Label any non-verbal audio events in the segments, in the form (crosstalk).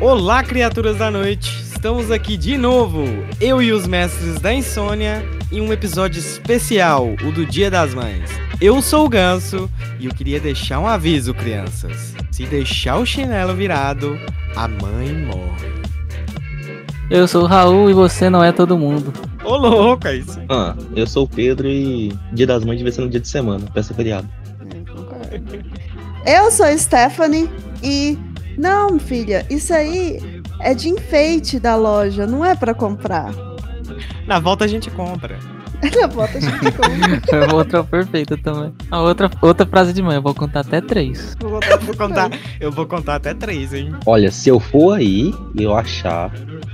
Olá, criaturas da noite! Estamos aqui de novo, eu e os mestres da insônia, em um episódio especial, o do Dia das Mães. Eu sou o Ganso e eu queria deixar um aviso, crianças. Se deixar o chinelo virado, a mãe morre. Eu sou o Raul e você não é todo mundo. Ô louco, é isso. Ah, eu sou o Pedro e Dia das Mães devia ser no dia de semana, peça feriado. Eu sou Stephanie e. Não, filha, isso aí é de enfeite da loja, não é pra comprar. Na volta a gente compra. (laughs) Na volta a gente compra. (laughs) É outra perfeita também. A outra, outra frase de mãe, eu vou contar até três. Vou Eu vou contar, eu vou contar até três, hein? Olha, se eu for aí e eu achar,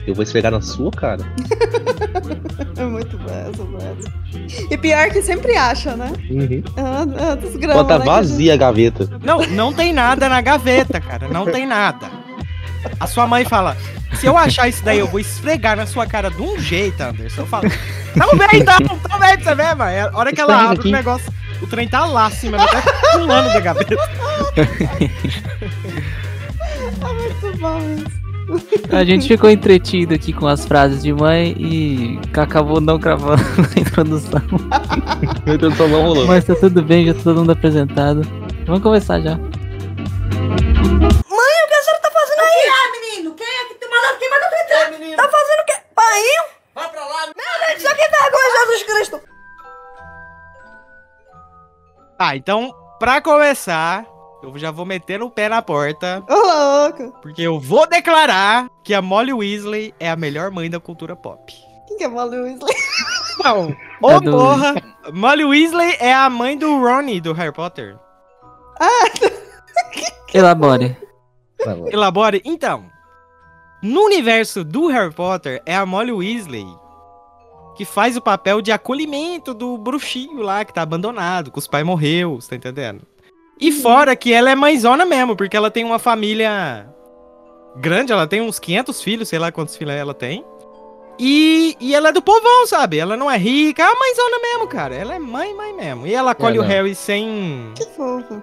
eu vou esfregar na sua cara. (laughs) É muito bom essa frase. E pior que sempre acha, né? Uhum. Ah, ah, Bota né, vazia a gaveta. Não, não tem nada na gaveta, cara. Não tem nada. A sua mãe fala: se eu achar isso daí, eu vou esfregar na sua cara de um jeito, Anderson. Eu falo: tamo bem, então, tamo bem você ver, mãe. A hora que ela abre aqui. o negócio, o trem tá lá acima, ela tá pulando da gaveta. Que (laughs) é muito bom isso. A gente ficou entretido aqui com as frases de mãe e acabou não gravando (laughs) a introdução. Não rolou. Mas tá tudo bem, já tá todo mundo apresentado. Vamos começar já. menino? Quem é Quem mandou tu entrar? Tá fazendo o quê? Painho? Vai pra lá. Meu Deus, isso que vergonha, Jesus Cristo. Tá, então, pra começar, eu já vou meter o pé na porta, Ô, louco. porque eu vou declarar que a Molly Weasley é a melhor mãe da cultura pop. Quem que é Molly Weasley? (laughs) Não, ô É do- porra! Molly Weasley é a mãe do Ronnie do Harry Potter. (laughs) Elabore. Elabore. Então, no universo do Harry Potter, é a Molly Weasley que faz o papel de acolhimento do bruxinho lá que tá abandonado, que os pais morreu, você tá entendendo? E fora que ela é mãezona mesmo, porque ela tem uma família grande, ela tem uns 500 filhos, sei lá quantos filhos ela tem. E, e ela é do povão, sabe? Ela não é rica, é a mãezona mesmo, cara. Ela é mãe, mãe mesmo. E ela acolhe o não. Harry sem... Que fofo.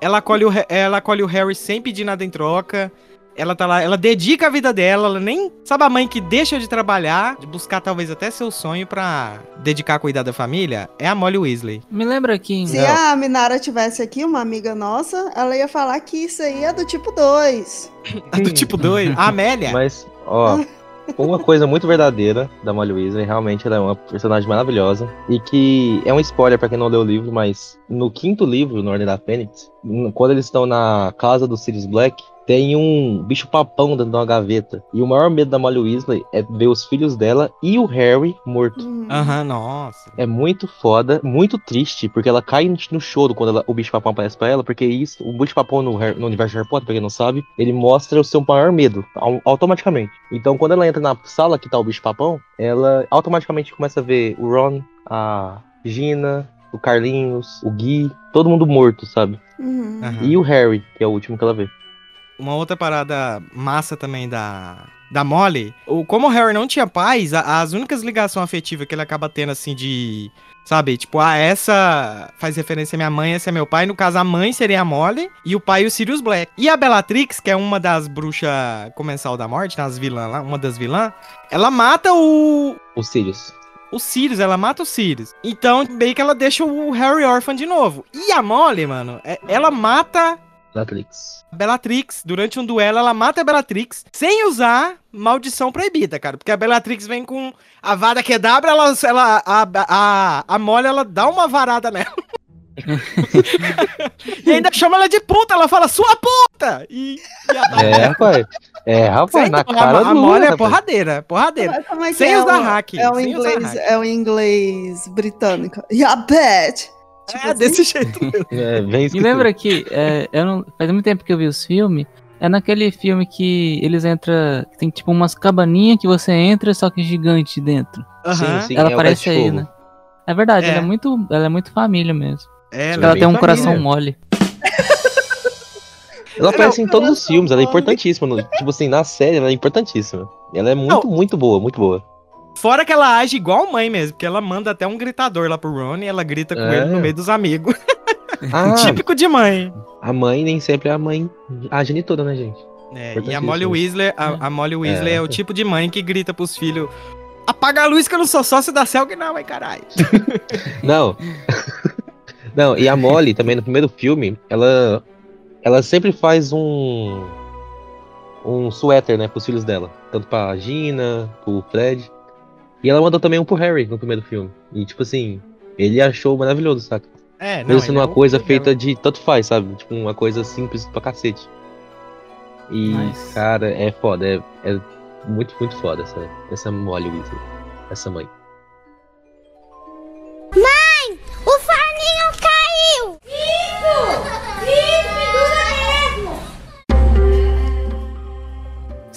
Ela acolhe, o, ela acolhe o Harry sem pedir nada em troca. Ela tá lá, ela dedica a vida dela, ela nem. Sabe a mãe que deixa de trabalhar, de buscar talvez até seu sonho pra dedicar a cuidar da família? É a Molly Weasley. Me lembra que Se a Minara tivesse aqui, uma amiga nossa, ela ia falar que isso aí é do tipo 2. A (laughs) do tipo 2, a Amélia. Mas, ó, (laughs) uma coisa muito verdadeira da Molly Weasley, realmente ela é uma personagem maravilhosa. E que é um spoiler pra quem não leu o livro, mas no quinto livro, no Ordem da Fênix, quando eles estão na casa do Sirius Black, tem um bicho papão dentro de uma gaveta. E o maior medo da Molly Weasley é ver os filhos dela e o Harry morto. Uhum. Aham, nossa. É muito foda, muito triste, porque ela cai no choro quando ela- o bicho papão aparece pra ela, porque isso, o bicho papão no, no universo de Harry Potter, pra quem não sabe, ele mostra o seu maior medo, au- automaticamente. Então quando ela entra na sala que tá o bicho papão, ela automaticamente começa a ver o Ron, a Gina, o Carlinhos, o Gui, todo mundo morto, sabe? Uhum. E o Harry, que é o último que ela vê. Uma outra parada massa também da, da Molly. O, como o Harry não tinha pais, a- as únicas ligações afetivas que ele acaba tendo, assim, de. Sabe, tipo, ah, essa faz referência à minha mãe, esse é meu pai. No caso, a mãe seria a Molly e o pai o Sirius Black. E a Bellatrix, que é uma das bruxas comensal da morte, nas vilãs lá, uma das vilãs, ela mata o, O Sirius. o Sirius, ela mata o Sirius. Então, meio que ela deixa o Harry órfão de novo. E a Molly, mano, é- ela mata Bellatrix. a Bellatrix. Durante um duelo, ela mata a Bellatrix sem usar maldição proibida, cara. Porque a Bellatrix vem com a vada quedabra, ela, ela, a, a, a Molly, ela dá uma varada nela. (laughs) e ainda chama ela de puta, ela fala, sua puta! E, e a, É, rapaz. É, rapaz, na cara a, a Molly é rapaz. porradeira, porradeira. Mas como é que Sem é usar o- hack, É usar inglês, hack. é o inglês britânico. Yeah, bet! Tipo É assim. desse jeito. (laughs) É, bem Me escrito. lembra que é, eu não, faz muito tempo que eu vi os filmes. É naquele filme que eles entram. Tem tipo umas cabaninhas que você entra, só que gigante dentro. Aham. sim. ela é aparece aí, né? É verdade, É. ela é muito. Ela é muito família mesmo. É, ela bem tem um família. coração mole. Ela aparece em todos os filmes, ela é importantíssima. no- tipo assim, na série ela é importantíssima. Ela é muito, muito boa, muito boa. Fora que ela age igual mãe mesmo, porque ela manda até um gritador lá pro Ron e ela grita com É. ele no meio dos amigos. Ah, (laughs) Típico de mãe. a mãe nem sempre é a mãe, a genitora, né, gente? É, e a. Molly Weasley, a, a Molly Weasley é. É. o tipo de mãe que grita pros filhos: Apaga a luz que eu não sou sócio da Celg, não, ai caralho. (laughs) Não. (laughs) Não, e a Molly também no primeiro filme, ela ela sempre faz um um suéter, né, pros filhos dela, tanto pra Gina, pro Fred. E ela mandou também um pro Harry no primeiro filme. E tipo assim, ele achou maravilhoso, saca? É, não. Mesmo sendo é uma coisa feita de tanto faz, sabe? Tipo, uma coisa simples pra cacete. E, Nice. cara, é foda. É, é muito, muito foda essa, essa Molly Weasley. Essa mãe. O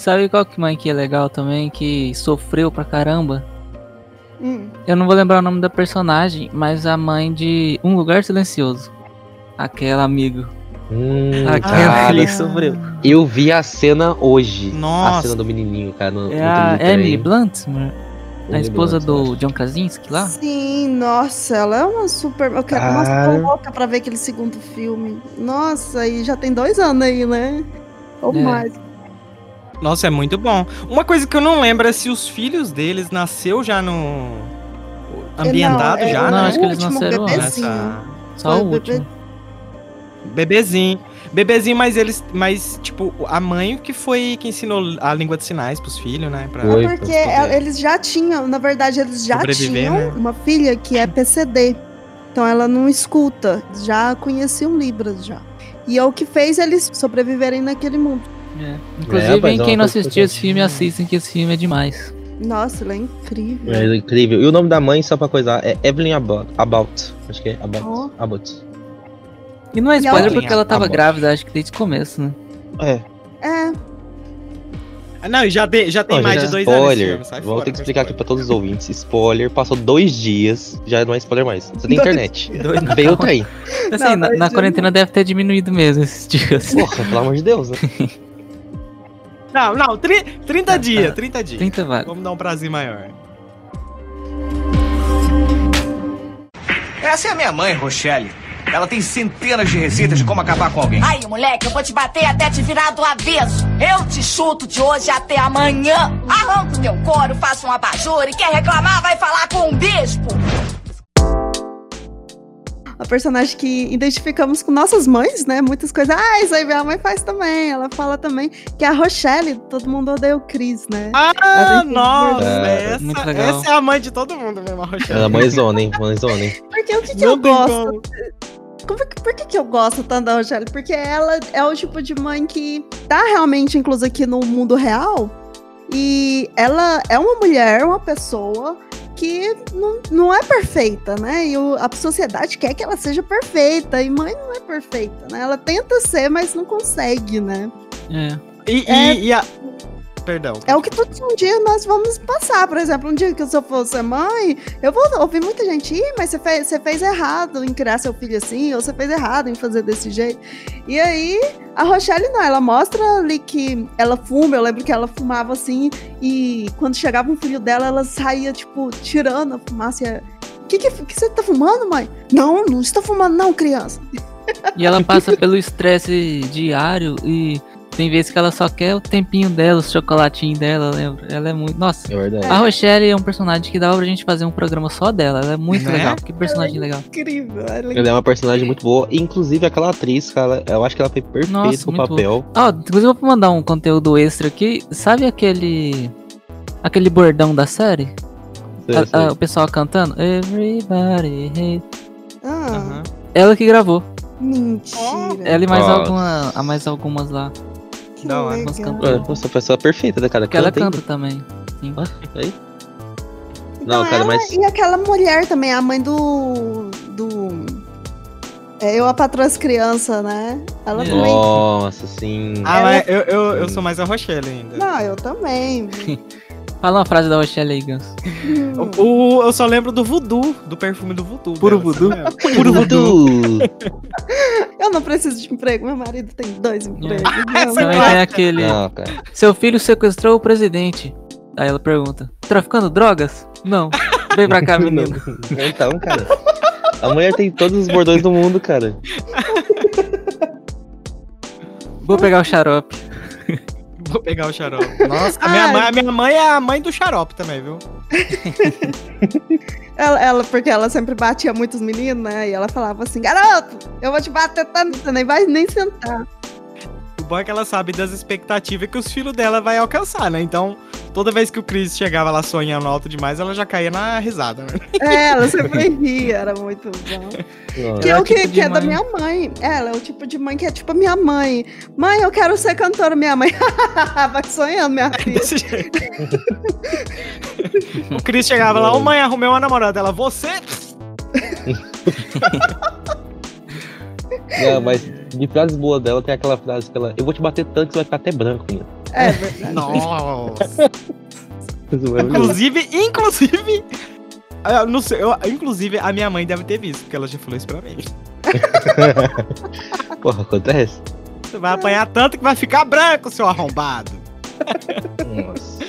Sabe qual que mãe que é legal também, que sofreu pra caramba? Hum. Eu não vou lembrar o nome da personagem, mas a mãe de Um Lugar Silencioso. Aquela amigo. Hum, Aquela cara, ali sofreu. eu vi a cena hoje. Nossa. A cena do menininho, cara. No, É no a. Emily Blunt, a esposa do. John Krasinski lá. Sim, nossa, ela é uma super. Eu quero, nossa, Cara. tô louca pra ver aquele segundo filme. Nossa, e já tem dois anos aí, né? Ou É. mais. Nossa, é muito bom. Uma coisa que eu não lembro é se os filhos deles nasceu já no. Ambientado Não, é já, Não, né? acho que eles nasceram. Nessa- Só Foi o último. Bebezinho. Bebezinho, mas eles. Mas, tipo, a mãe que foi que ensinou a língua de sinais pros filhos, né? Pra... Foi. É porque pra eles já tinham, na verdade, eles já tinham né? uma filha que é PCD. Então ela não escuta, já conheciam Libras já. E é o que fez eles sobreviverem naquele mundo. É. Inclusive, mas é quem não assistiu esse filme, assistem que esse filme é demais. Nossa, ela é incrível. É incrível. E o nome da mãe, só pra coisar, é Evelyn About. About. Acho que é About. Ó. About. E não é spoiler porque ela tava bom. grávida, acho que desde o começo, né? É. É, Ah, Não, e já, de- já tem Não, mais gente, de dois anos. esse spoiler. filme, sai Vou ter que explicar aqui spoiler. pra todos os ouvintes. Spoiler, passou dois dias, já não é spoiler mais. Você tem Dois internet. Doido. Veio o trem. Assim, Não, na, na quarentena deve ter diminuído mesmo esses dias. Porra, pelo amor de Deus, né? (laughs) Não, não, tri- 30 Tá, dias, tá. 30 dias. 30 vagas. Vamos dar um prazer maior. Essa é a minha mãe, Rochelle. Ela tem centenas de receitas de como acabar com alguém. Aí, moleque, eu vou te bater até te virar do avesso. Eu te chuto de hoje até amanhã. Arranco teu couro, faço um abajur e quer reclamar vai falar com um bispo. A personagem que identificamos com nossas mães, né? Muitas coisas. Ah, isso aí minha mãe faz também. Ela fala também que é a Rochelle, todo mundo odeia o Chris, né? Ah, nossa! É, essa, muito legal. essa é a mãe de todo mundo mesmo, a Rochelle. Ela é mãezona, hein? Mãezona, hein? Porque o que, que eu gosto? como. Como que- por que, que eu gosto tanto da Rochelle? Porque ela é o tipo de mãe que tá realmente inclusa aqui no mundo real. E ela é uma mulher, uma pessoa que não, não é perfeita, né? E o- a sociedade quer que ela seja perfeita. E mãe não é perfeita, né? Ela tenta ser, mas não consegue, né? É. E, e- É- e a. Perdão. É o que todo um dia nós vamos passar. Por exemplo, um dia que eu fosse mãe, eu vou ouvir muita gente, Ih, mas você fez, você fez errado em criar seu filho assim, ou você fez errado em fazer desse jeito. E aí, a Rochelle não, ela mostra ali que ela fuma, eu lembro que ela fumava assim, e quando chegava um filho dela, ela saía, tipo, tirando a fumaça. e O que, que, que você tá fumando, mãe? Não, não estou fumando, não, criança. E ela passa pelo estresse diário e tem vezes que ela só quer o tempinho dela, o chocolatinho dela, lembra? Ela é muito. Nossa. É verdade. A Rochelle é um personagem que dá pra gente fazer um programa só dela. Ela é muito Né? legal. Que personagem legal. Incrível. Ela Ela é uma personagem muito boa. Inclusive, aquela atriz, cara, eu acho que ela foi perfeita Nossa, pro papel. Ó, inclusive eu vou mandar um conteúdo extra aqui. Sabe aquele. aquele bordão da série? Sei, A- sei. a- o pessoal cantando? Everybody hate. Ah, Aham. Ela que gravou. mentira. Ela e mais, Nossa. alguma, a mais algumas lá. Que da hora. Cantoras. Mano, Nossa, a pessoa perfeita, né, cara? Porque ela Canta canta também. Sim. ainda. Aí. Então, Não, cara, mas. E aquela mulher também, a mãe do. do. É, eu, a patroa as crianças, né? Ela também. Nossa, sim. Ah, Ela- mas eu, eu, eu sou mais a Rochelle ainda. Não, eu também. (laughs) Fala uma frase da Rochelle aí, Ganso. O, o- eu só lembro do voodoo, do perfume do voodoo. Puro dela, voodoo? sabe? Puro voodoo. (laughs) Eu não preciso de emprego, meu marido tem dois empregos. Não, Também não. tem aquele. Não, cara. Seu filho sequestrou o presidente. Aí ela pergunta: Traficando drogas? Não. Vem pra cá, (laughs) menino. Então, cara. A mulher tem todos os bordões do mundo, cara. Vou pegar o xarope. Vou pegar o xarope. Nossa, a minha, mãe, a minha mãe é a mãe do xarope também, viu? (laughs) Ela, ela- porque ela sempre batia muitos meninos, né? E ela falava assim, garoto, eu vou te bater tanto, você nem vai nem sentar. É que ela sabe das expectativas que os filhos dela vai alcançar, né? Então, toda vez que o Chris chegava lá sonhando alto demais, ela já caía na risada, né? É, ela sempre ria, era muito bom. Que é é o que, tipo que é da minha mãe. Ela é o tipo de mãe que é tipo a minha mãe. Mãe, eu quero ser cantora, minha mãe. (laughs) vai sonhando, minha filha. Desse jeito. (laughs) o Chris chegava lá, ô mãe, arrumei uma namorada. Ela, você? (laughs) Não, mas de frases boas dela tem aquela frase que ela. Eu vou te bater tanto que você vai ficar até branco, menino. É verdade. (laughs) Nossa. Inclusive, inclusive. eu não sei, eu- inclusive, a minha mãe deve ter visto, porque ela já falou isso pra mim. (laughs) Porra, acontece? Você vai apanhar tanto que vai ficar branco, seu arrombado. Nossa.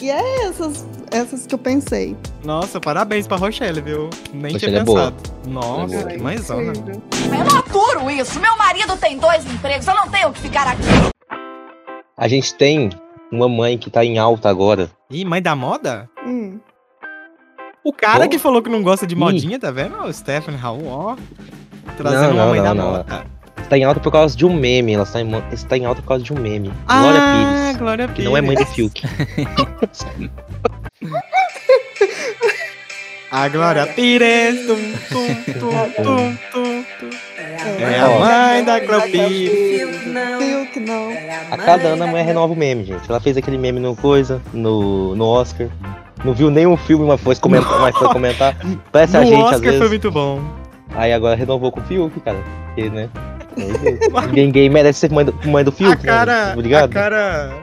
E é essas, essas que eu pensei. Nossa, parabéns pra Rochelle, viu? Nem Rochelle tinha é boa. pensado. Nossa, É boa. que. Incrível. Eu não aturo isso. Meu marido tem dois empregos. Eu não tenho que ficar aqui. A gente tem uma mãe que tá em alta agora. Ih, mãe da moda? Hum. O cara Oh. que falou que não gosta de Ih. modinha, tá vendo? O Stephanie Raul, ó. Trazendo Não, uma não, mãe da não, não. moda. Está em alta por causa de um meme. Ela está em, está em alta por causa de um meme. Glória ah, Pires. Glória Que Pires. não é mãe do Fiuk. (laughs) A Glória Pires. Tum, tum, tum, tum, tum, tum. É a Ó. mãe da Glória Pires. Que não. A cada ano a mulher renova o meme, gente. Ela fez aquele meme no coisa, no, no Oscar. Não viu nenhum filme, mas foi comentar. Mas foi comentar. (laughs) Parece a No gente, às Oscar vezes. foi muito bom. Aí agora renovou com o Fiuk, cara. Porque, né? (laughs) Ninguém, merece ser mãe do, mãe do Fiuk, a cara, né? Obrigado. a cara,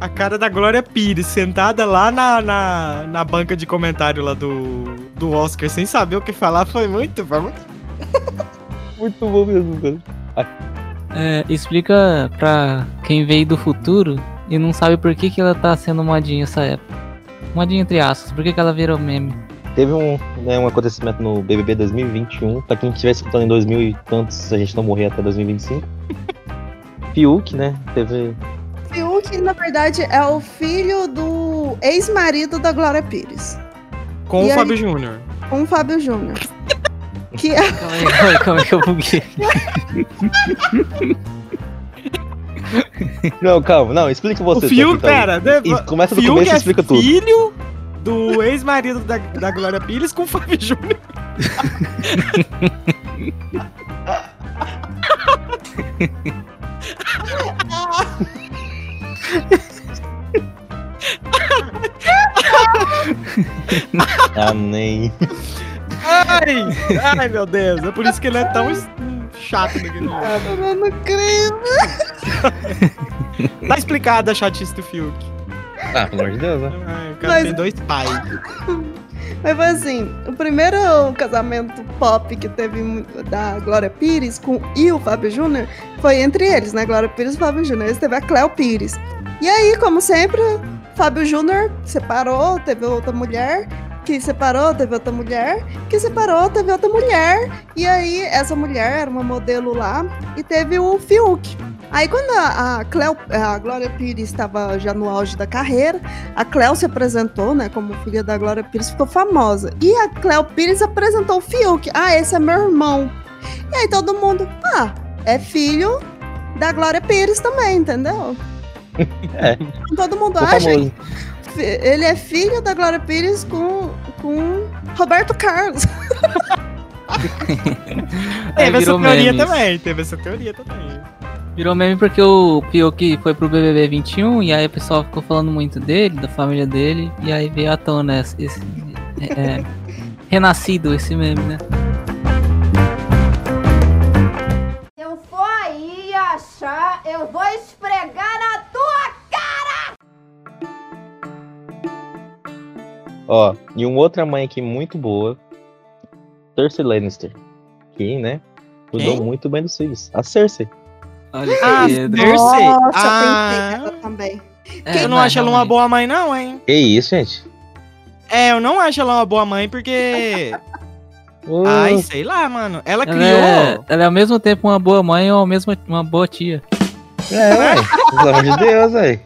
a cara da Glória Pires sentada lá na, na, na banca de comentário lá do, do Oscar, sem saber o que falar, foi muito, foi muito. (laughs) Muito bom mesmo, cara. É, explica pra quem veio do futuro e não sabe por que, que ela tá sendo modinha essa época. Modinha entre aspas, por que, que ela virou meme? Teve um, né, um acontecimento no BBB 2021. Pra quem estiver escutando em 2000 e tantos, se a gente não morrer até 2025. (laughs) Fiuk, né? Teve. Fiuk, na verdade, é o filho do ex-marido da Glória Pires, Com E o aí- Fábio Júnior. com o Fábio Júnior. (laughs) Que é Calma aí, calma aí, calma aí que eu buguei. Não, calma, não, explica O você. Fiuk, então. pera, começa do Fiuk começo e é explica tudo. filho do ex-marido da, da Glória Pires com o Fábio Júnior. Ah, nem. Ai, ai, meu Deus, é por isso que ele é tão chato. Eu não creio. Tá explicado a chatice do Fiuk. Ah, pelo amor de Deus, né? Ai, o cara Mas- tem dois pais. Mas foi assim, o primeiro casamento pop que teve da Glória Pires com e o Fábio Júnior foi entre eles, né? Glória Pires e Fábio Júnior. Eles teve a Cléo Pires. E aí, como sempre, Fábio Júnior separou, teve outra mulher, que separou, teve outra mulher, que separou, teve outra mulher. E aí, essa mulher era uma modelo lá e teve o Fiuk. Aí, quando a, a, Cleo, a Glória Pires estava já no auge da carreira, a Cleo se apresentou, né, como filha da Glória Pires, ficou famosa. E a Cleo Pires apresentou o Fiuk. Ah, esse é meu irmão. E aí todo mundo, ah, é filho da Glória Pires também, entendeu? É. Todo mundo Ficou acha famoso. que ele é filho da Glória Pires com, com Roberto Carlos. Teve essa teoria meme isso. também, teve essa teoria também. Virou meme porque o Fiuk foi pro BBB 21 e aí o pessoal ficou falando muito dele, da família dele, e aí veio à tona esse, esse- é, é, (laughs) renascido esse meme, né? Eu for aí achar, eu vou esfregar na tua cara! Ó, e uma outra mãe aqui muito boa. Cersei Lannister. Que, né? Cuidou muito bem dos filhos. A Cersei. Olha que Ah, Pedro. Cersei. Nossa, Ah. eu pensei nela também. É, eu não acho ela uma boa mãe, não, hein? Que isso, gente? É, eu não acho ela uma boa mãe porque. (laughs) Ai, sei lá, mano. Ela Ela criou. é, ela é ao mesmo tempo uma boa mãe ou ao mesmo uma boa tia. É, ué. Pelo amor de Deus, velho.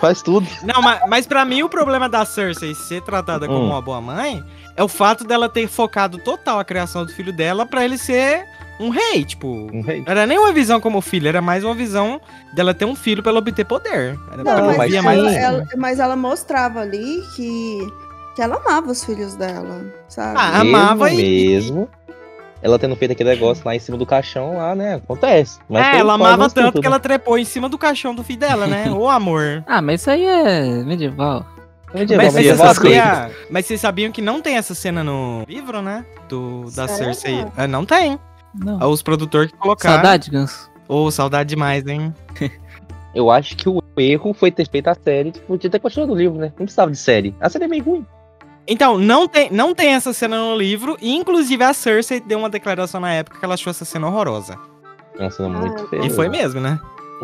Faz tudo. Não, mas, mas pra mim o problema da Cersei ser tratada como Hum. uma boa mãe é o fato dela ter focado total a criação do filho dela pra ele ser um rei, tipo. Um rei. Não era nem uma visão como filho, era mais uma visão dela ter um filho pra ela obter poder. Era Não, ela mas mas, mais ela, assim. ela- mas ela mostrava ali que, que ela amava os filhos dela, sabe? Ah, amava mesmo, e- mesmo. Ela tendo feito aquele negócio lá em cima do caixão lá, né? Acontece. Mas é, ela amava assunto, tanto que né? ela trepou em cima do caixão do filho dela, né? (laughs) Ô amor. Ah, mas isso aí é medieval. Mas, coisas. sabia- mas vocês sabiam que não tem essa cena no livro, né? Do, da Sério? Cersei. É, não tem. Não. Os produtores que colocaram. Saudade, Ganso. Ô, saudade demais, hein? (laughs) Eu acho que o erro foi ter feito a série. Tipo, de ter continuado o livro, né? Não precisava de série. A série é meio ruim. Então, não tem, não tem essa cena no livro. E, inclusive, a Cersei deu uma declaração na época que ela achou essa cena horrorosa. Nossa, é muito Ah, feio. E foi mesmo, né?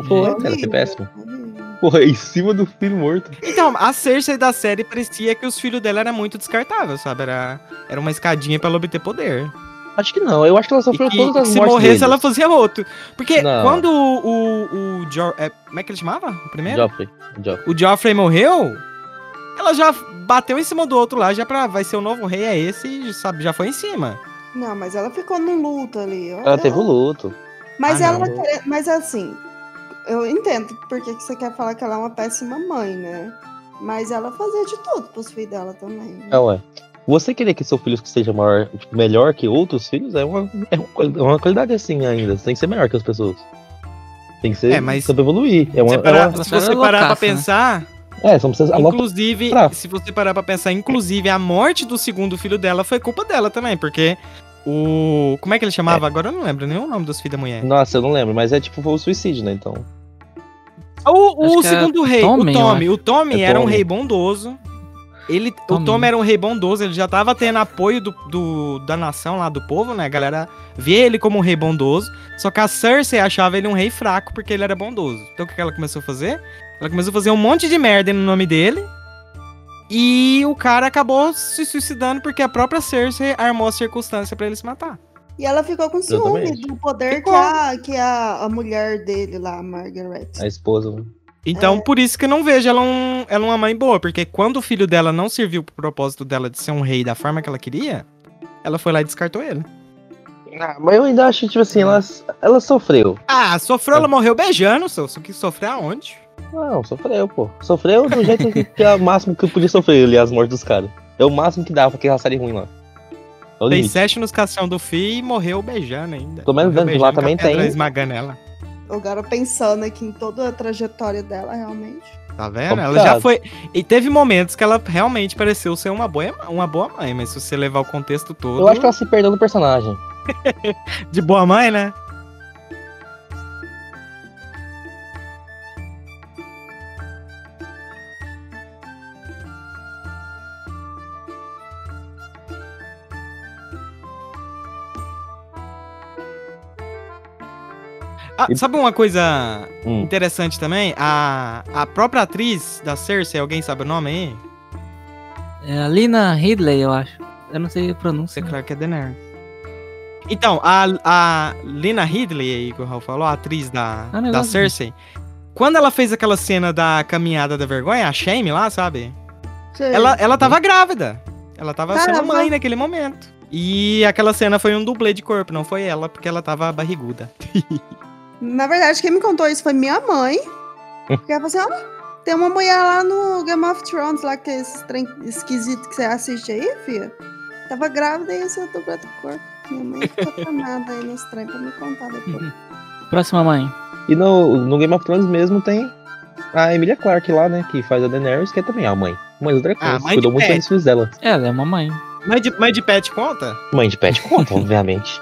Foi, É cara, foi horrível, péssimo. Porra, em cima do filho morto. Então, a Cersei da série parecia que os filhos dela eram muito descartáveis, sabe? Era, era uma escadinha pra ela obter poder. Acho que não. Eu acho que ela sofreu que, todas as se mortes morresse, deles. ela fazia outro. Porque Não. quando o. o, o Jo- é, como é que ele chamava? O primeiro? Joffrey. Joffrey. o Joffrey morreu, ela já bateu em cima do outro lá, já pra. Vai ser o novo rei, é esse, e, sabe? Já foi em cima. Não, mas ela ficou num luto ali. Eu- Ela teve o luto. Mas Ah, ela Mas assim, eu entendo porque que você quer falar que ela é uma péssima mãe, né? Mas ela fazia de tudo pros filhos dela também. né? É, ué. Você querer que seu filho seja maior, tipo, melhor que outros filhos é uma, é uma é qualidade assim ainda. Você tem que ser melhor que as pessoas. Tem que ser. É, mas- Saber evoluir. É uma. É, uma, se você é parar pra loucaça, né? pensar, é são pessoas. a louca- inclusive, pra- se você parar pra pensar, inclusive, a morte do segundo filho dela foi culpa dela também, porque o. Como é que ele chamava? Agora eu não lembro nem o nome dos filhos da mulher. Nossa, eu não lembro, mas é tipo foi o suicídio, né? Então. O, o é segundo rei, Tommen, o Tommy. O Tommy É era um Tommen. rei bondoso. Ele, o. Tommy era um rei bondoso, ele já tava tendo apoio do, do- da nação lá, do povo, né? A galera via ele como um rei bondoso. Só que a Cersei achava ele um rei fraco porque ele era bondoso. Então o que que ela começou a fazer? Ela começou a fazer um monte de merda no nome dele. E o cara acabou se suicidando porque a própria Cersei armou a circunstância pra ele se matar. E ela ficou com ciúme Exatamente. do poder que, Ficou. a, que a, a mulher dele lá, a Margaret. A esposa. Então, É. por isso que eu não vejo ela, um, ela uma mãe boa, porque quando o filho dela não serviu pro propósito dela de ser um rei da forma que ela queria, ela foi lá e descartou ele. Ah, mas eu ainda acho, tipo assim, ela, ela sofreu. Ah, sofreu, ela morreu beijando, só que sofrer aonde? Não, sofreu, pô. Sofreu do jeito que, é o máximo que eu podia sofrer ali, as mortes dos caras. É o máximo que dava pra aquela série ruim lá. É limite. sete nos caixão do filho e morreu beijando ainda. Pelo menos dentro de lá também tem. esmagando ela. Agora pensando aqui em toda a trajetória dela, realmente. Tá vendo? Ela já foi. E teve momentos que ela realmente pareceu ser uma boa, uma boa mãe, mas se você levar o contexto todo. Eu acho que ela se perdeu no personagem. (laughs) De boa mãe, né? Ah, E- sabe uma coisa Hum. interessante também? A, a própria atriz da Cersei, alguém sabe o nome aí? É a Lina Ridley, eu acho. Eu não sei a Você pronúncia. claro que é Daenerys. Então, a, a Lena Ridley aí que o Raul falou, a atriz da, Ah, da negócio Cersei, quando ela fez aquela cena da caminhada da vergonha, a Shame lá, sabe? Ela, ela tava grávida. Ela tava sendo Caramba. mãe naquele momento. E aquela cena foi um dublê de corpo, não foi ela, porque ela tava barriguda. (laughs) Na verdade, quem me contou isso foi minha mãe. Porque (laughs) ela falou assim: ó, tem uma mulher lá no Game of Thrones, lá que é esse trem esquisito que você assiste aí, filha. Tava grávida e esse é o dublê do corpo. Minha mãe ficou (laughs) tramada aí nos trem pra me contar depois. Próxima mãe. E no, no Game of Thrones mesmo tem a Emilia Clarke lá, né? Que faz a Daenerys, que é também a mãe. Mãe dos Ah, dragões. mãe cuidou de muito pet. dos filhos dela. Ela é uma mãe. Mãe de, mãe de pet conta? Mãe de pet conta, (laughs) obviamente.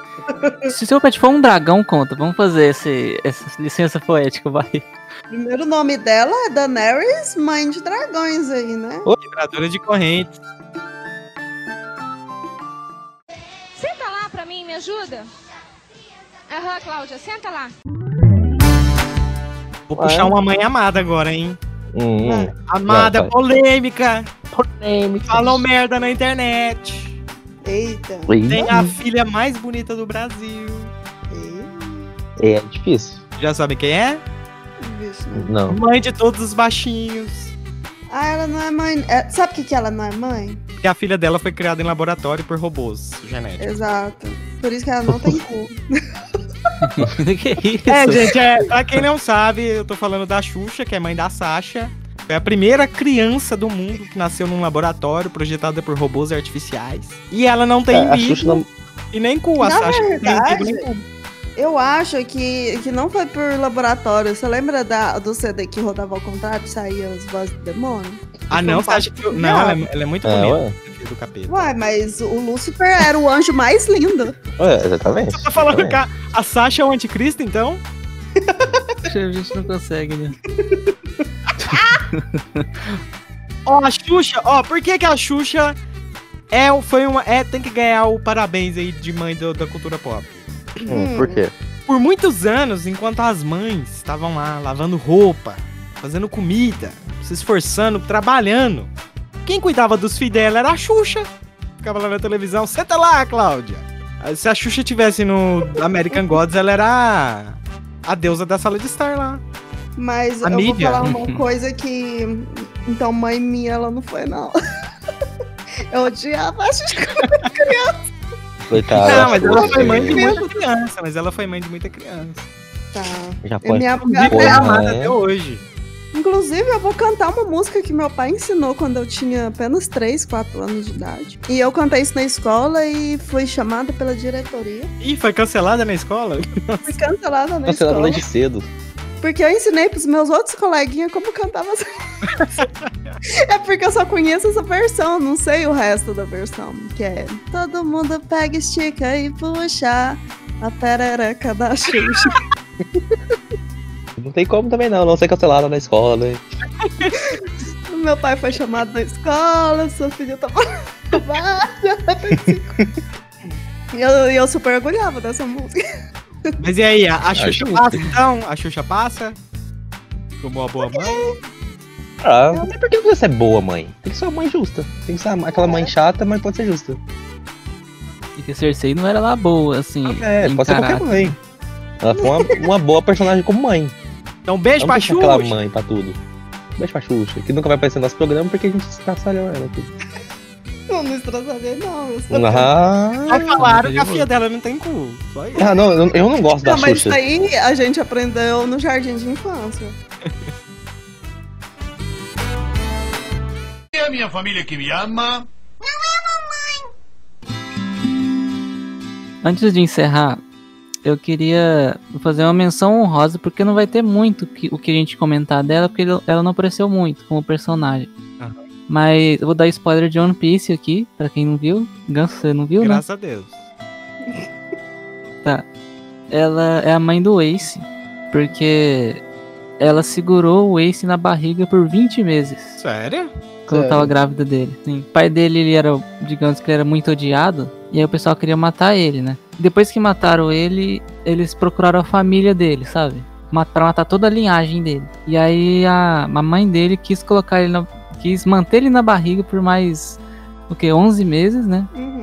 Se seu pet for um dragão, conta. Vamos fazer esse, essa licença poética, vai. Primeiro nome dela é Daenerys, mãe de dragões aí, né? Ô, quebradora de corrente. Senta lá pra mim, me ajuda. Aham, Cláudia, senta lá. Vou Ué? puxar uma mãe amada agora, hein? Hum, hum. Amada, Não, polêmica. Polêmica. Falou merda na internet. Eita. Tem a filha mais bonita do Brasil. É difícil. Já sabe quem é? Vixe, Não. Mãe de todos os baixinhos. Ah, ela não é mãe. é- sabe o que, que ela não é mãe? Porque a filha dela foi criada em laboratório por robôs genéticos. Exato. Por isso que ela não tem cu. (laughs) que isso? É, gente, é, pra quem não sabe, eu tô falando da Xuxa, que é mãe da Sasha. Foi a primeira criança do mundo que nasceu num laboratório projetada por robôs artificiais. E ela não tem É, bico não- e nem cu. A Na Sasha verdade, bico nem cu. Eu acho que, que não foi por laboratório. Você lembra da, do CD que rodava ao contrário e saía as vozes do demônio? Ah, não, você acha que. eu- Não, ela é, ela é muito É, bonita. ué. do capeta. Uai, mas o Lúcifer era o anjo mais lindo. É, exatamente. Você tá falando que a, a Sasha é o anticristo, então? A gente não consegue, né? (laughs) Ó, a Xuxa, ó, por que que a Xuxa é, foi uma, é, tem que ganhar o parabéns aí de mãe do- da cultura pop? Hum, por quê? Por muitos anos, enquanto as mães estavam lá lavando roupa, fazendo comida, se esforçando, trabalhando, quem cuidava dos filhos dela era a Xuxa. Ficava lá na televisão, senta lá, Cláudia. Se a Xuxa tivesse no American Gods, ela era a, a deusa da sala de estar lá. Mas A eu mídia. vou falar uma coisa que. Então, mãe minha, ela não foi, não. (laughs) Eu odiava quando era criança. Coitada. Não, mas ela foi mãe de né? muita criança, mas ela foi mãe de muita criança. Tá. Já pode. minha- Inclusive, Foi, é minha- amada né? até hoje. Inclusive, eu vou cantar uma música que meu pai ensinou quando eu tinha apenas 3, 4 anos de idade. E eu cantei isso na escola e fui chamada pela diretoria. Ih, foi cancelada na escola? Fui cancelada na Cancelado escola. desde cedo. Porque eu ensinei pros meus outros coleguinhas como cantava essa (laughs) É porque eu só conheço essa versão, não sei o resto da versão. Que é Todo mundo pega, estica e puxa a perereca da Xuxa. (laughs) Não tem como também não, não ser cancelado na escola, né? (laughs) Meu pai foi chamado na escola, sua filha tava E eu, e eu super orgulhava dessa música. Mas e aí, a, a Xuxa justo. passa então? A Xuxa passa? Como uma boa mãe? Ah, mas por que você ser boa mãe? Tem que ser uma mãe justa. Tem que ser uma- aquela mãe chata, mas pode ser justa. E que a Cersei não era lá boa, assim. É, em pode ser qualquer caráter. mãe. Ela foi uma, uma boa personagem como mãe. Então, beijo Não pra deixa aquela Xuxa. mãe pra tudo. Beijo pra Xuxa, que nunca vai aparecer no nosso programa porque a gente estraçalhou ela aqui. Não, não estraçalhei, não. Eu só- Ah, Mas falaram que a filha dela não tem cu. Só isso. ah, não, eu, eu não gosto da Não, mas isso Xuxa. aí a gente aprendeu no jardim de infância. É a minha família que me ama. Antes de encerrar, eu queria fazer uma menção honrosa, porque não vai ter muito o que a gente comentar dela, porque ela não apareceu muito como personagem. Mas eu vou dar spoiler de One Piece aqui, pra quem não viu. Ganso, você não viu, né? Graças a Deus. Ela é a mãe do Ace, porque ela segurou o Ace na barriga por 20 meses. Sério? quando Sério? tava grávida dele. Sim. O pai dele, ele era, digamos que ele era muito odiado, e aí o pessoal queria matar ele, né? Depois que mataram ele, eles procuraram a família dele, sabe? Pra matar toda a linhagem dele. E aí a, a mãe dele quis colocar ele na, quis manter ele na barriga por mais o que 11 meses, né? Uhum.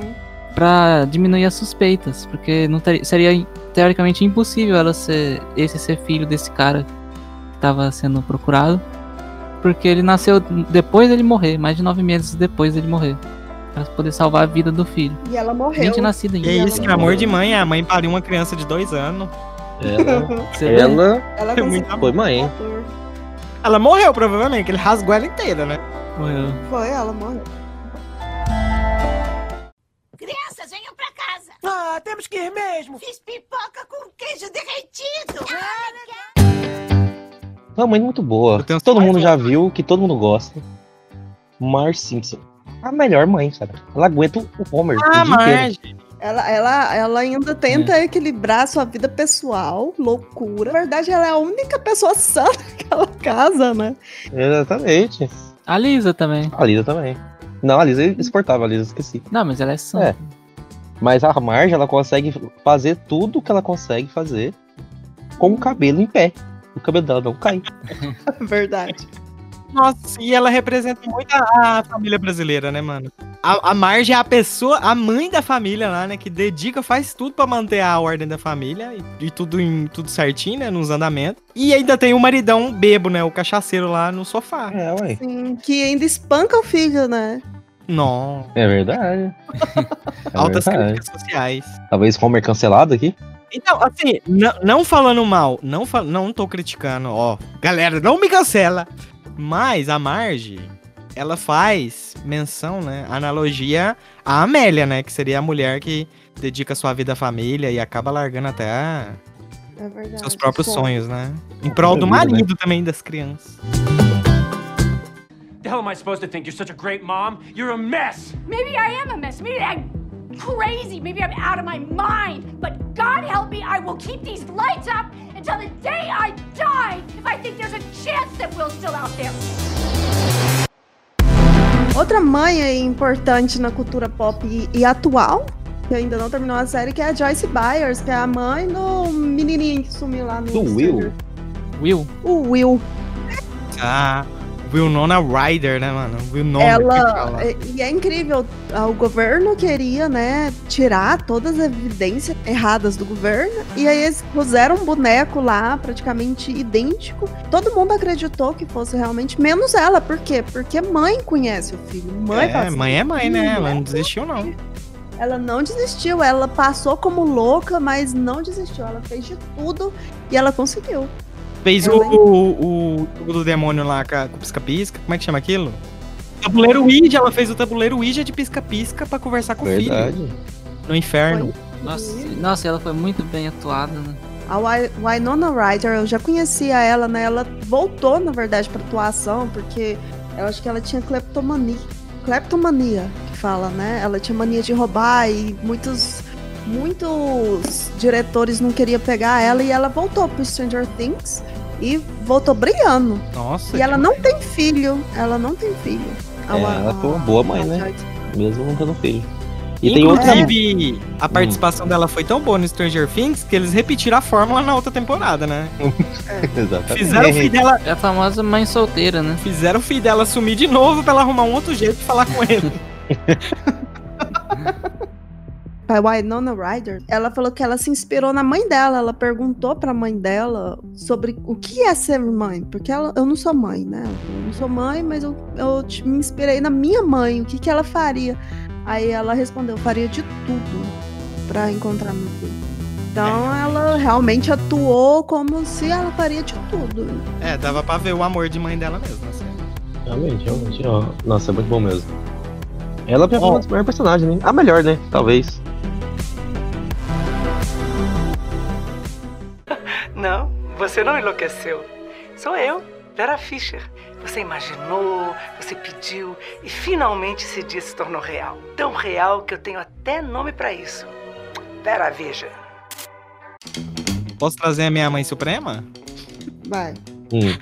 Pra diminuir as suspeitas, porque não ter- seria teoricamente impossível ela ser esse ser filho desse cara que tava sendo procurado, porque ele nasceu depois dele morrer, mais de nove meses depois dele morrer, Pra poder salvar a vida do filho. E ela morreu. Nem tinha nascido E ainda. é isso, que não amor morreu. de mãe, a mãe pariu uma criança de dois anos. Ela, ela Ela É foi mãe. Ela morreu, provavelmente, ele rasgou ela inteira, né? Morreu. Foi, ela morreu. Crianças, venham pra casa. Ah, temos que ir mesmo. Fiz pipoca com queijo derretido. é uma mãe muito boa. Todo mundo já viu, que todo mundo gosta. Marge Simpson. A melhor mãe, cara. Ela aguenta o Homer Ah, o dia inteiro. Ela, ela, ela ainda tenta equilibrar a sua vida pessoal, loucura. Na verdade, ela é a única pessoa sã (laughs) naquela casa, né? Exatamente. A Lisa também. A Lisa também. Não, a Lisa é insuportável, a Lisa esqueci. Não, mas ela é sã. É. Mas a Marge, ela consegue fazer tudo que ela consegue fazer com o cabelo em pé. O cabelo dela não cai. (laughs) Verdade. Nossa, e ela representa muito a, a família brasileira, né, mano? A, a Marge é a pessoa, a mãe da família lá, né? Que dedica, faz tudo pra manter a ordem da família e, e tudo, em, tudo certinho, né? Nos andamentos. E ainda tem o maridão bebo, né? O cachaceiro lá no sofá. É, ué. Sim, que ainda espanca o filho, né? Não. É verdade. (laughs) É Altas verdade. críticas sociais. Talvez Homer cancelado aqui. Então, assim, não, não falando mal, não, fa não tô criticando, ó. Galera, não me cancela. Mas a Marge, ela faz menção, né? Analogia à Amélia, né? Que seria a mulher que dedica sua vida à família e acaba largando até a- É verdade. seus próprios Bom, sonhos, né? Em prol do né? marido também das crianças. The hell am I supposed to think? You're such a great mom? You're a mess! Maybe I am a mess. Maybe I'm crazy. Maybe I'm out of my mind. But God help me, I will keep these lights up until the day I die if I think there's a chance that Will's still out there. Outra mãe aí importante na cultura pop e, e atual, que ainda não terminou a série, que é a Joyce Byers, que é a mãe do menininho que sumiu lá no... Do Will. Will? O Will. Ah, Winona Ryder, né, mano? Winona. Ela... fala. E é incrível, ah, o governo queria, né, tirar todas as evidências erradas do governo, e aí eles puseram um boneco lá, praticamente idêntico. Todo mundo acreditou que fosse realmente, menos ela. Por quê? Porque mãe conhece o filho. Mãe É, mãe é mãe, né? "Hum, Ela é não desistiu, não. Ela não desistiu, ela passou como louca, mas não desistiu. Ela fez de tudo e ela conseguiu. Fez o, o, o jogo do demônio lá com pisca-pisca. Como é que chama aquilo? Tabuleiro Ouija. Ela fez o tabuleiro Ouija de pisca-pisca pra conversar com o filho. Verdade. No inferno. Nossa, nossa, ela foi muito bem atuada, né? A Winona Ryder, eu já conhecia ela, né? Ela voltou, na verdade, pra atuação, porque eu acho que ela tinha cleptomania. Cleptomania, que fala, né? Ela tinha mania de roubar e muitos, muitos diretores não queriam pegar ela e ela voltou pro Stranger Things e voltou brilhando. Nossa. E ela não tem filho, ela não tem filho. É, Wa- ela foi uma boa mãe, né? Joyce. Mesmo não tendo filho. E tem outra. Inclusive, a participação dela foi tão boa no Stranger Things que eles repetiram a fórmula na outra temporada, né? (laughs) Exatamente. Fizeram o filho dela, É a famosa mãe solteira, né? fizeram o filho dela sumir de novo pra ela arrumar um outro jeito de falar com ele. (laughs) a Winona Ryder, ela falou que ela se inspirou na mãe dela. Ela perguntou pra mãe dela sobre o que é ser mãe. Porque ela, eu não sou mãe, né? Eu não sou mãe, mas eu, eu me inspirei na minha mãe. O que, que ela faria? Aí ela respondeu: faria de tudo pra encontrar meu filho. Então ela realmente atuou como se ela faria de tudo. É, dava pra ver o amor de mãe dela mesmo, assim. Realmente, realmente. ó. Nossa, é muito bom mesmo. Ela é Ó. uma das melhores personagens, né? A melhor, né? Talvez. Não, você não enlouqueceu. Sou eu, Vera Fischer. Você imaginou, você pediu e finalmente esse dia se tornou real. Tão real que eu tenho até nome pra isso. Vera Fischer. Posso trazer a minha mãe suprema? Vai. Hum.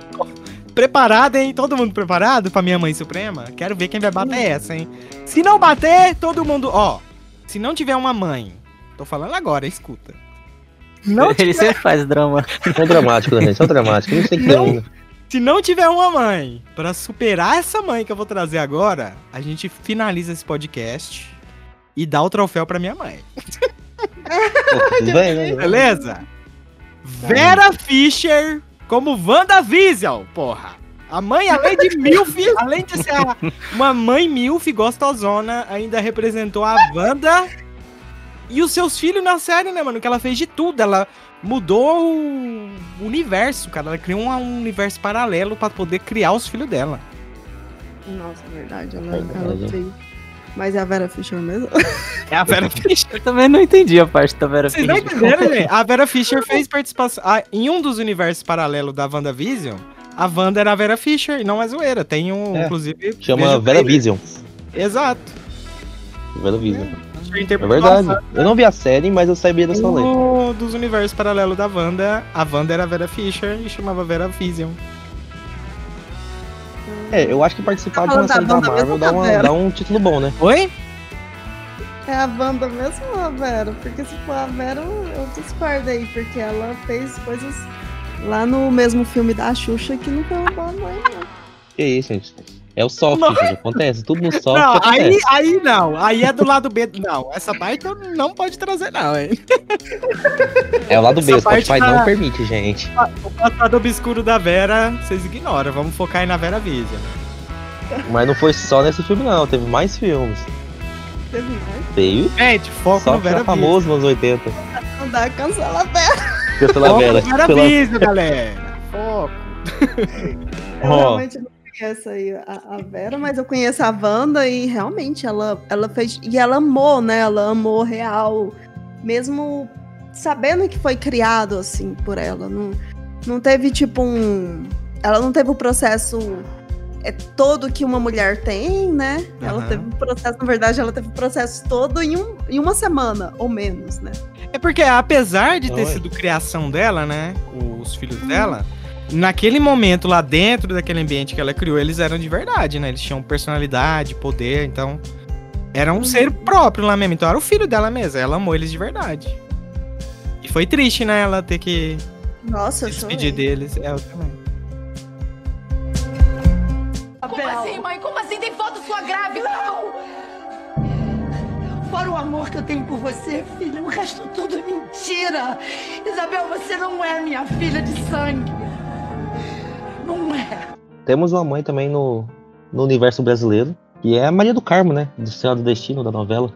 Preparado, hein? Todo mundo preparado pra minha mãe suprema? Quero ver quem vai bater essa, hein? Se não bater, todo mundo. Ó, se não tiver uma mãe, tô falando agora, escuta. Não Ele sempre faz drama. São dramáticos, né, gente? São dramáticos. Gente tem que Não. Se não tiver uma mãe, pra superar essa mãe que eu vou trazer agora, a gente finaliza esse podcast e dá o troféu pra minha mãe. Tudo (laughs) bem, né? Beleza? Vera Fischer como WandaVision, porra. A mãe, além de (laughs) milf, além de ser uma mãe milf gostosona, ainda representou a Wanda e os seus filhos na série, né, mano? Que ela fez de tudo. Ela mudou o universo, cara. Ela criou um universo paralelo pra poder criar os filhos dela. Nossa, é verdade. Ela, Verdade. ela fez. Mas é a Vera Fischer mesmo? É a Vera (laughs) Fischer. Eu também não entendi a parte da Vera Vocês não Fischer. entenderam, gente? A Vera Fischer fez participação. ah, em um dos universos paralelos da WandaVision, a Wanda era a Vera Fischer e não é zoeira. Tem um, É. inclusive. Chama Vera. Vision. Exato. Vera Vision. É Interpretou verdade. Eu não vi a série, mas eu sabia dessa lei. Um dos universos paralelos da Wanda, a Wanda era a Vera Fischer e chamava Vera Vision. É, eu acho que participar Tá de uma série da Marvel dá, uma- dá um título bom, né? Oi? É a Wanda mesmo ou a Vera? Porque se for a Vera, eu eu discordo aí, porque ela fez coisas lá no mesmo filme da Xuxa que não foi uma boa mãe, não. Que isso, gente. É o soft, Não. gente. Acontece. Tudo no soft Não, aí, acontece. aí não. Aí é do lado B. Não, essa parte eu não pode trazer, não, hein? É o lado B, o essa parte Spotify tá- não permite, gente. O passado obscuro da Vera, vocês ignoram. Vamos focar aí na Vera Vision. Mas não foi só nesse filme, não. Teve mais filmes. Teve mais. Veio. Gente, foco Só no Vera era famoso nos 80. Não dá, cancela a Vera. Cancela a Foco Vera. Vera Vision, galera. Foco. Eu Ó. realmente não conheço aí a, a Vera, mas eu conheço a Wanda e realmente ela, ela fez. E ela amou, né? Ela amou real. Mesmo sabendo que foi criado assim por ela. Não, não teve tipo um. Ela não teve o processo é todo que uma mulher tem, né? Ela Aham. teve um processo, na verdade, ela teve o processo todo em, um, em uma semana, ou menos, né? É porque, apesar de ter Oi. sido criação dela, né? Os filhos dela, naquele momento lá dentro daquele ambiente que ela criou, eles eram de verdade, né? Eles tinham personalidade, poder, então. Era um ser próprio lá mesmo. Então era o filho dela mesmo. Ela amou eles de verdade. E foi triste, né? Ela ter que Nossa, eu se chorei. despedir deles. É, eu também. Como assim, mãe? Como assim? Tem foto sua grávida? Fora o amor que eu tenho por você, filha, o resto tudo é mentira. Isabel, você não é minha filha de sangue. Não é. Temos uma mãe também no, no universo brasileiro, que é a Maria do Carmo, né? Do Céu do Destino, da novela.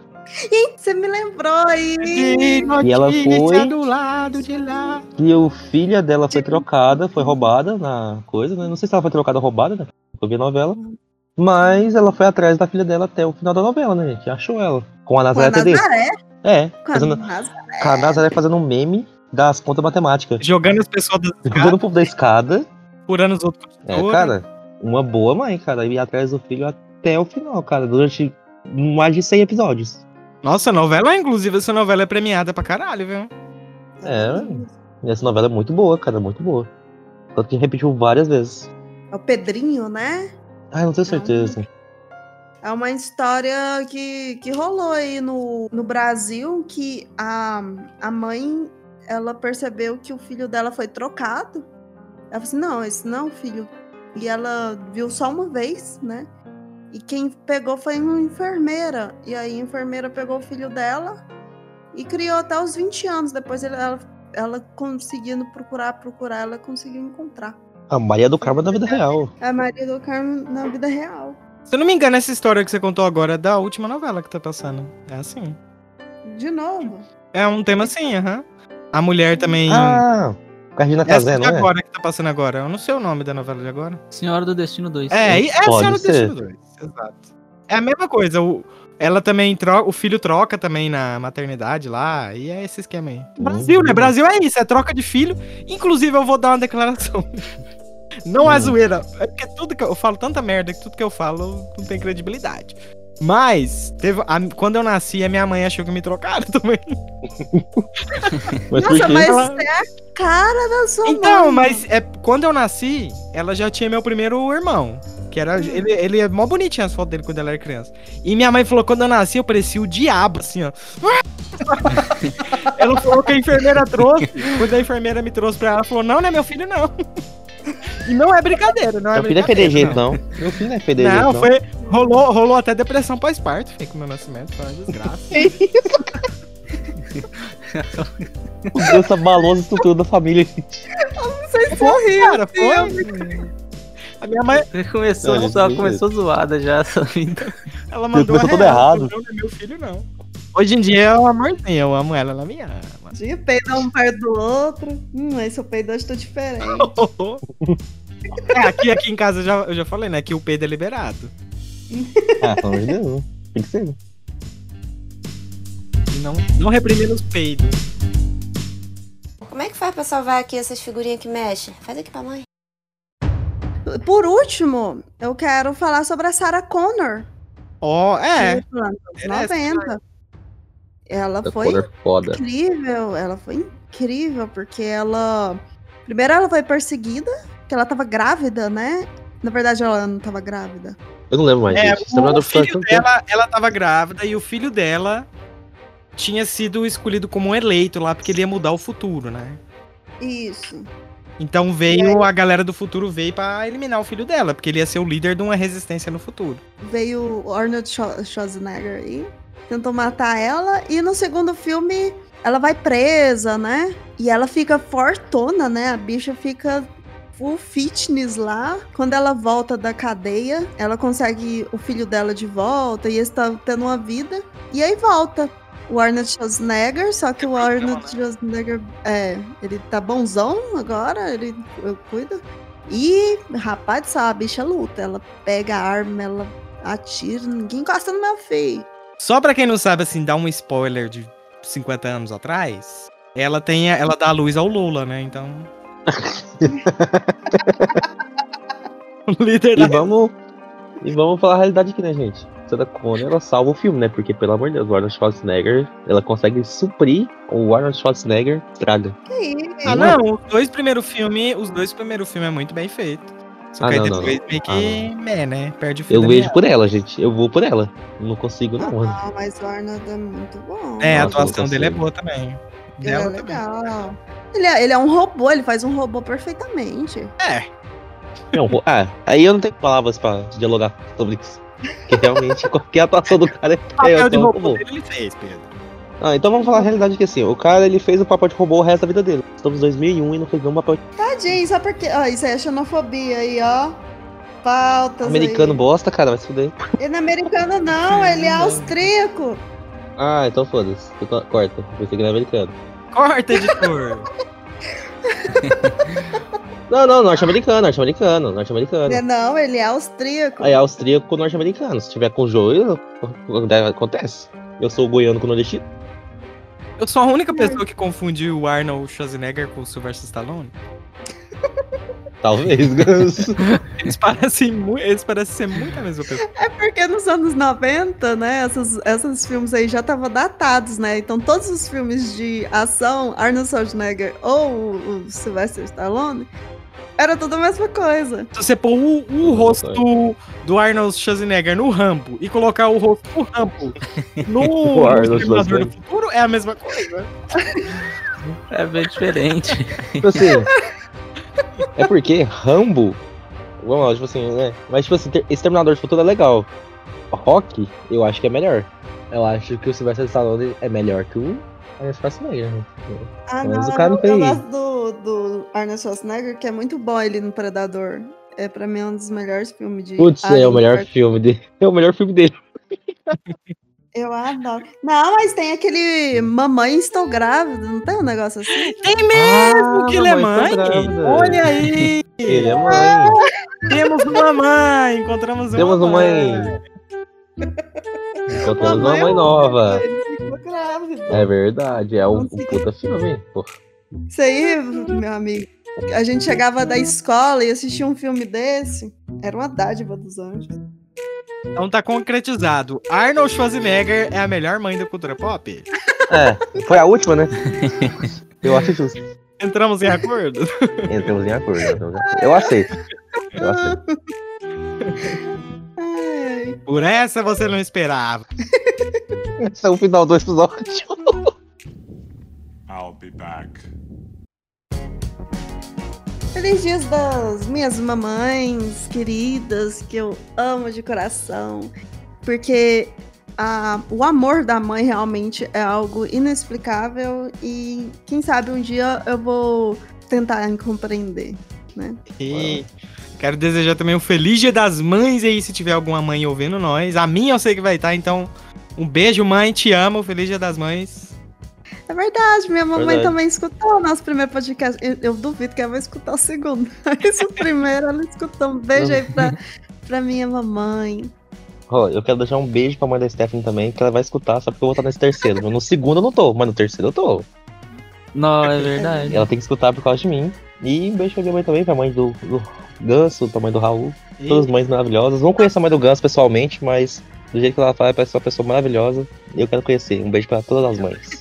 Ih, você me lembrou aí. E ela foi- do lado de lá. E o filha dela foi trocada, foi roubada na coisa, né? Não sei se ela foi trocada ou roubada, né? Eu vi a novela. Mas ela foi atrás da filha dela até o final da novela, né, gente? Achou ela. Com a Com a Nazaré. Nazaré? É, Com a fazendo, Nazaré. com a Nazaré fazendo um meme das contas matemáticas. Jogando as pessoas da Jogando o povo da escada. Furando os outros. É, cara, uma boa mãe, cara. Ir atrás do filho até o final, cara. Durante mais de 100 episódios. Nossa, novela, inclusive, essa novela é premiada pra caralho, viu? É, e essa novela é muito boa, cara. Muito boa. Tanto que repetiu várias vezes. É o Pedrinho, né? Ah, não tenho certeza. É uma história que, que rolou aí no, no Brasil, que a, a mãe, ela percebeu que o filho dela foi trocado. Ela falou assim, não, esse não é filho. E ela viu só uma vez, né? E quem pegou foi uma enfermeira. E aí a enfermeira pegou o filho dela e criou até os 20 anos. Depois ela, ela conseguindo procurar, procurar, ela conseguiu encontrar. A Maria do Carmo da vida real. A Maria do Carmo na vida real. Se eu não me engano, essa história que você contou agora é da última novela que tá passando. É assim. De novo. É um tema assim, aham. A mulher também. Ah, com a Regina essa Casé, de não é? agora que tá passando agora. Eu não sei o nome da novela de agora. Senhora do Destino 2. É, e- é Pode Senhora do. Destino 2. Exato. É a mesma coisa. O, ela também troca. O filho troca também na maternidade lá. E é esse esquema aí. Brasil, né? Brasil é isso, é troca de filho. Inclusive, eu vou dar uma declaração. (laughs) Não é Hum. zoeira. É porque tudo que eu, eu falo tanta merda que tudo que eu falo não tem credibilidade. Mas, teve, a- quando eu nasci, a minha mãe achou que me trocaram (laughs) também. Mas Nossa, mas Ela- é a cara da sua Então, mãe. mas é, quando eu nasci, ela já tinha meu primeiro irmão. Que era. Ele, ele é mó bonitinho as fotos dele quando ela era criança. E minha mãe falou: quando eu nasci, eu parecia o diabo, assim, ó. (laughs) ela falou que a enfermeira trouxe. Quando a enfermeira me trouxe pra ela, ela falou: não, não é meu filho, não. (laughs) E não é brincadeira, não é Meu filho não é brincadeira. fedejeito, não. Meu filho não é fedejeito, Não, não. foi. Rolou, rolou até depressão pós-parto, foi com o meu nascimento, foi uma desgraça. (laughs) Deus abalou a estrutura da família. Vocês são Cara, foi. A minha mãe, Começou, Não, ela gente, começou zoada já essa vida. ela mandou. começou real, errado. Não, não é meu filho, não. Hoje em dia é um amorzinho, eu amo ela, ela me ama. Dia peidar um perto do outro. Hum, esse eu peido hoje tô diferente. (laughs) É, aqui, aqui em casa eu já, eu já falei, né? Que o peido é liberado. (laughs) Ah, pelo amor de Deus. Tem que ser. Não, não reprimir os peidos. Como é que faz pra salvar aqui essas figurinhas que mexem? Faz aqui pra mãe. Por último, eu quero falar sobre a Sarah Connor. Ó, é. anos Ela é 90. Ela foi incrível, ela foi incrível, porque ela. Primeiro ela foi perseguida, que ela tava grávida, né? Na verdade, ela não tava grávida. Eu não lembro mais É, lembra o do filho dela, ela tava grávida e o filho dela tinha sido escolhido como um eleito lá, porque ele ia mudar o futuro, né? Isso. Então veio, a galera do futuro veio pra eliminar o filho dela, porque ele ia ser o líder de uma resistência no futuro. Veio o Arnold Schwar- Schwarzenegger aí, tentou matar ela, e no segundo filme ela vai presa, né? E ela fica fortona, né? A bicha fica full fitness lá. Quando ela volta da cadeia, ela consegue o filho dela de volta e está tendo uma vida. E aí volta. O Arnold Schwarzenegger, só que o Arnold Schwarzenegger, é, ele tá bonzão agora, ele eu cuida. E, rapaz, sabe, a bicha luta. Ela pega a arma, ela atira, ninguém encosta no meu filho. Só pra quem não sabe, assim, dar um spoiler de 50 anos atrás, ela tem, ela dá a luz ao Lula, né? Então. O (laughs) líder E da vamos, e vamos falar a realidade aqui, né, gente? Sarah Connor, ela salva o filme, né? Porque, pelo amor de Deus, o Arnold Schwarzenegger, ela consegue suprir o Arnold Schwarzenegger isso? Ah, não, os dois primeiros filmes, os dois primeiros filmes é muito bem feito. Só Ah, que aí não, não, depois não. meio que Ah, meh, né? Perde o fio Eu vejo por ela, gente. Eu vou por ela. Não consigo, não. mano. Ah, mas o Arnold é muito bom. É, a atuação dele é boa também. Ele é Dela também. legal. Ele é, ele é um robô, ele faz um robô perfeitamente. É. Não, ah, aí eu não tenho palavras pra dialogar sobre isso. Porque realmente (laughs) qualquer atuação do cara é, é de um robô ele fez, Pedro. Ah, então vamos falar a realidade que assim, o cara ele fez o papel de robô o resto da vida dele. Estamos em 2001 e não fez nenhum papel de Tadinho, só porque. Ó, isso aí é xenofobia aí, ó. Pautas americano aí. bosta, cara, vai se fuder. Ele não é americano, não, ele é austríaco. Ah, então foda-se. Corta, eu pensei que ele era americano. Corta, editor. (laughs) Não, não, norte-americano, norte-americano, norte-americano. Ele é- Não, ele é austríaco. Aí austríaco com norte-americano. Se tiver com joio, acontece. Eu sou goiano com nordestino. Eu sou a única pessoa que confunde o Arnold Schwarzenegger com o Sylvester Stallone. (laughs) Talvez, Ganso. (laughs) Eles parecem, eles parecem ser muito a mesma pessoa. É porque nos anos 90, né, esses, esses filmes aí já estavam datados, né? Então todos os filmes de ação, Arnold Schwarzenegger ou o, Sylvester Stallone, era tudo a mesma coisa. Se você pôr o, o rosto do Arnold Schwarzenegger no Rambo e colocar o rosto do Rambo (laughs) no, Exterminador do. Futuro, é a mesma coisa. É bem diferente. Assim. É porque Rambo. Vamos lá, tipo assim, né? Mas tipo assim, ter- Exterminador de Futuro é legal. Rock, eu acho que é melhor. Eu acho que o Sylvester Stallone é melhor que o Arnold Schwarzenegger. né? Ah, Mas não, o cara não eu gosto do, do Arnold Schwarzenegger, que é muito bom ele no Predador. É pra mim um dos melhores filmes de. Putz, é o melhor filme dele. (laughs) É o melhor filme dele. (laughs) Eu adoro. Não, mas tem aquele Mamãe Estou Grávida, não tem um negócio assim? Tem mesmo Ah, que ele é mãe. Olha aí. Ele é mãe. Temos uma mãe. Encontramos uma Temos uma mãe. mãe. Encontramos uma mãe nova. Estou grávida. É verdade, é um, um puta filme. Pô. Isso aí, meu amigo. A gente chegava da escola e assistia um filme desse. Era uma dádiva dos anjos. Então tá concretizado. Arnold Schwarzenegger é a melhor mãe da cultura pop? É, foi a última, né? Eu acho justo. Entramos em acordo? Entramos em acordo. entramos em acordo. Eu aceito. Eu aceito. Por essa você não esperava. Esse é o final do episódio. I'll be back. Feliz dias das minhas mamães queridas, que eu amo de coração. Porque a- o amor da mãe realmente é algo inexplicável e quem sabe um dia eu vou tentar compreender, né? E quero desejar também um feliz dia das mães aí, se tiver alguma mãe ouvindo nós. A minha eu sei que vai estar, então um beijo, mãe, te amo, feliz dia das mães. É verdade, minha mamãe Verdade. também escutou o nosso primeiro podcast. Eu, eu duvido que ela vai escutar o segundo. (laughs) Mas o primeiro ela escutou. Um beijo aí pra, pra minha mamãe. Ó, eu quero deixar um beijo pra mãe da Stephanie também, que ela vai escutar, só porque eu vou estar nesse terceiro. No segundo eu não tô, mas no terceiro eu tô. Não, é verdade. Ela tem que escutar por causa de mim. E um beijo pra minha mãe também, pra mãe do, do Ganso, pra mãe do Raul. Todas as mães maravilhosas. Não conheço a mãe do Ganso pessoalmente, mas do jeito que ela fala, parece uma pessoa maravilhosa. E eu quero conhecer. Um beijo pra todas as mães.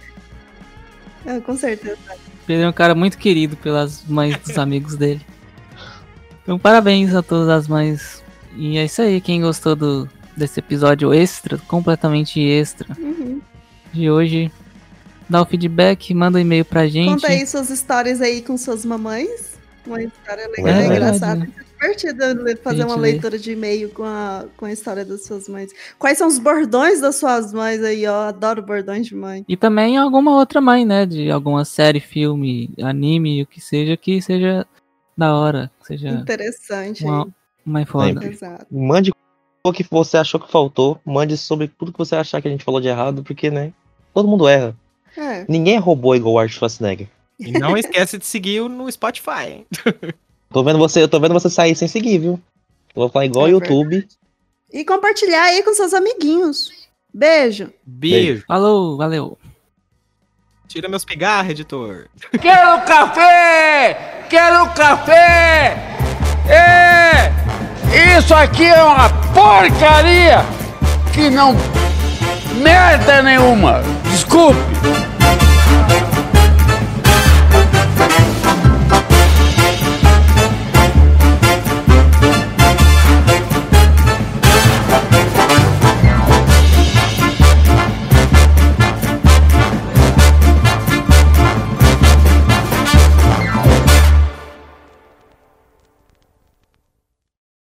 É, com certeza. Pedro é um cara muito querido pelas mães dos (laughs) amigos dele. Então, parabéns a todas as mães. E é isso aí, quem gostou do, desse episódio extra, completamente extra. Uhum. de hoje. Dá o feedback, manda um e-mail pra gente. Conta aí suas histórias aí com suas mamães. Uma história legal, É engraçada. né? Divertida fazer uma leitura de e-mail com a, com a história das suas mães. Quais são os bordões das suas mães aí, ó? Adoro bordões de mãe. E também alguma outra mãe, né? De alguma série, filme, anime, o que seja, que seja da hora. Que seja Interessante. uma hein? mãe foda. Exato. Mande o que você achou que faltou. Mande sobre tudo que você achar que a gente falou de errado, porque, né? Todo mundo erra. É. Ninguém é robô igual o Art Schwarzenegger. E não esquece de seguir no Spotify. hein? (laughs) Tô vendo você, eu tô vendo você sair sem seguir, viu? Eu vou falar igual o É YouTube. E compartilhar aí com seus amiguinhos. Beijo. Beijo. Falou, valeu. Tira meus pigarros, editor. (laughs) Quero café! Quero café! É! Isso aqui é uma porcaria que não merda nenhuma. Desculpe.